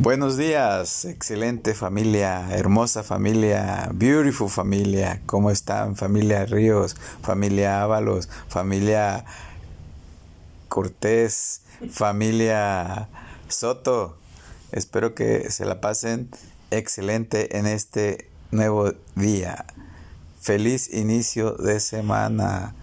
Buenos días, excelente familia, hermosa familia, beautiful familia. ¿Cómo están? Familia Ríos, familia Ábalos, familia Cortés, familia Soto. Espero que se la pasen excelente en este nuevo día. Feliz inicio de semana.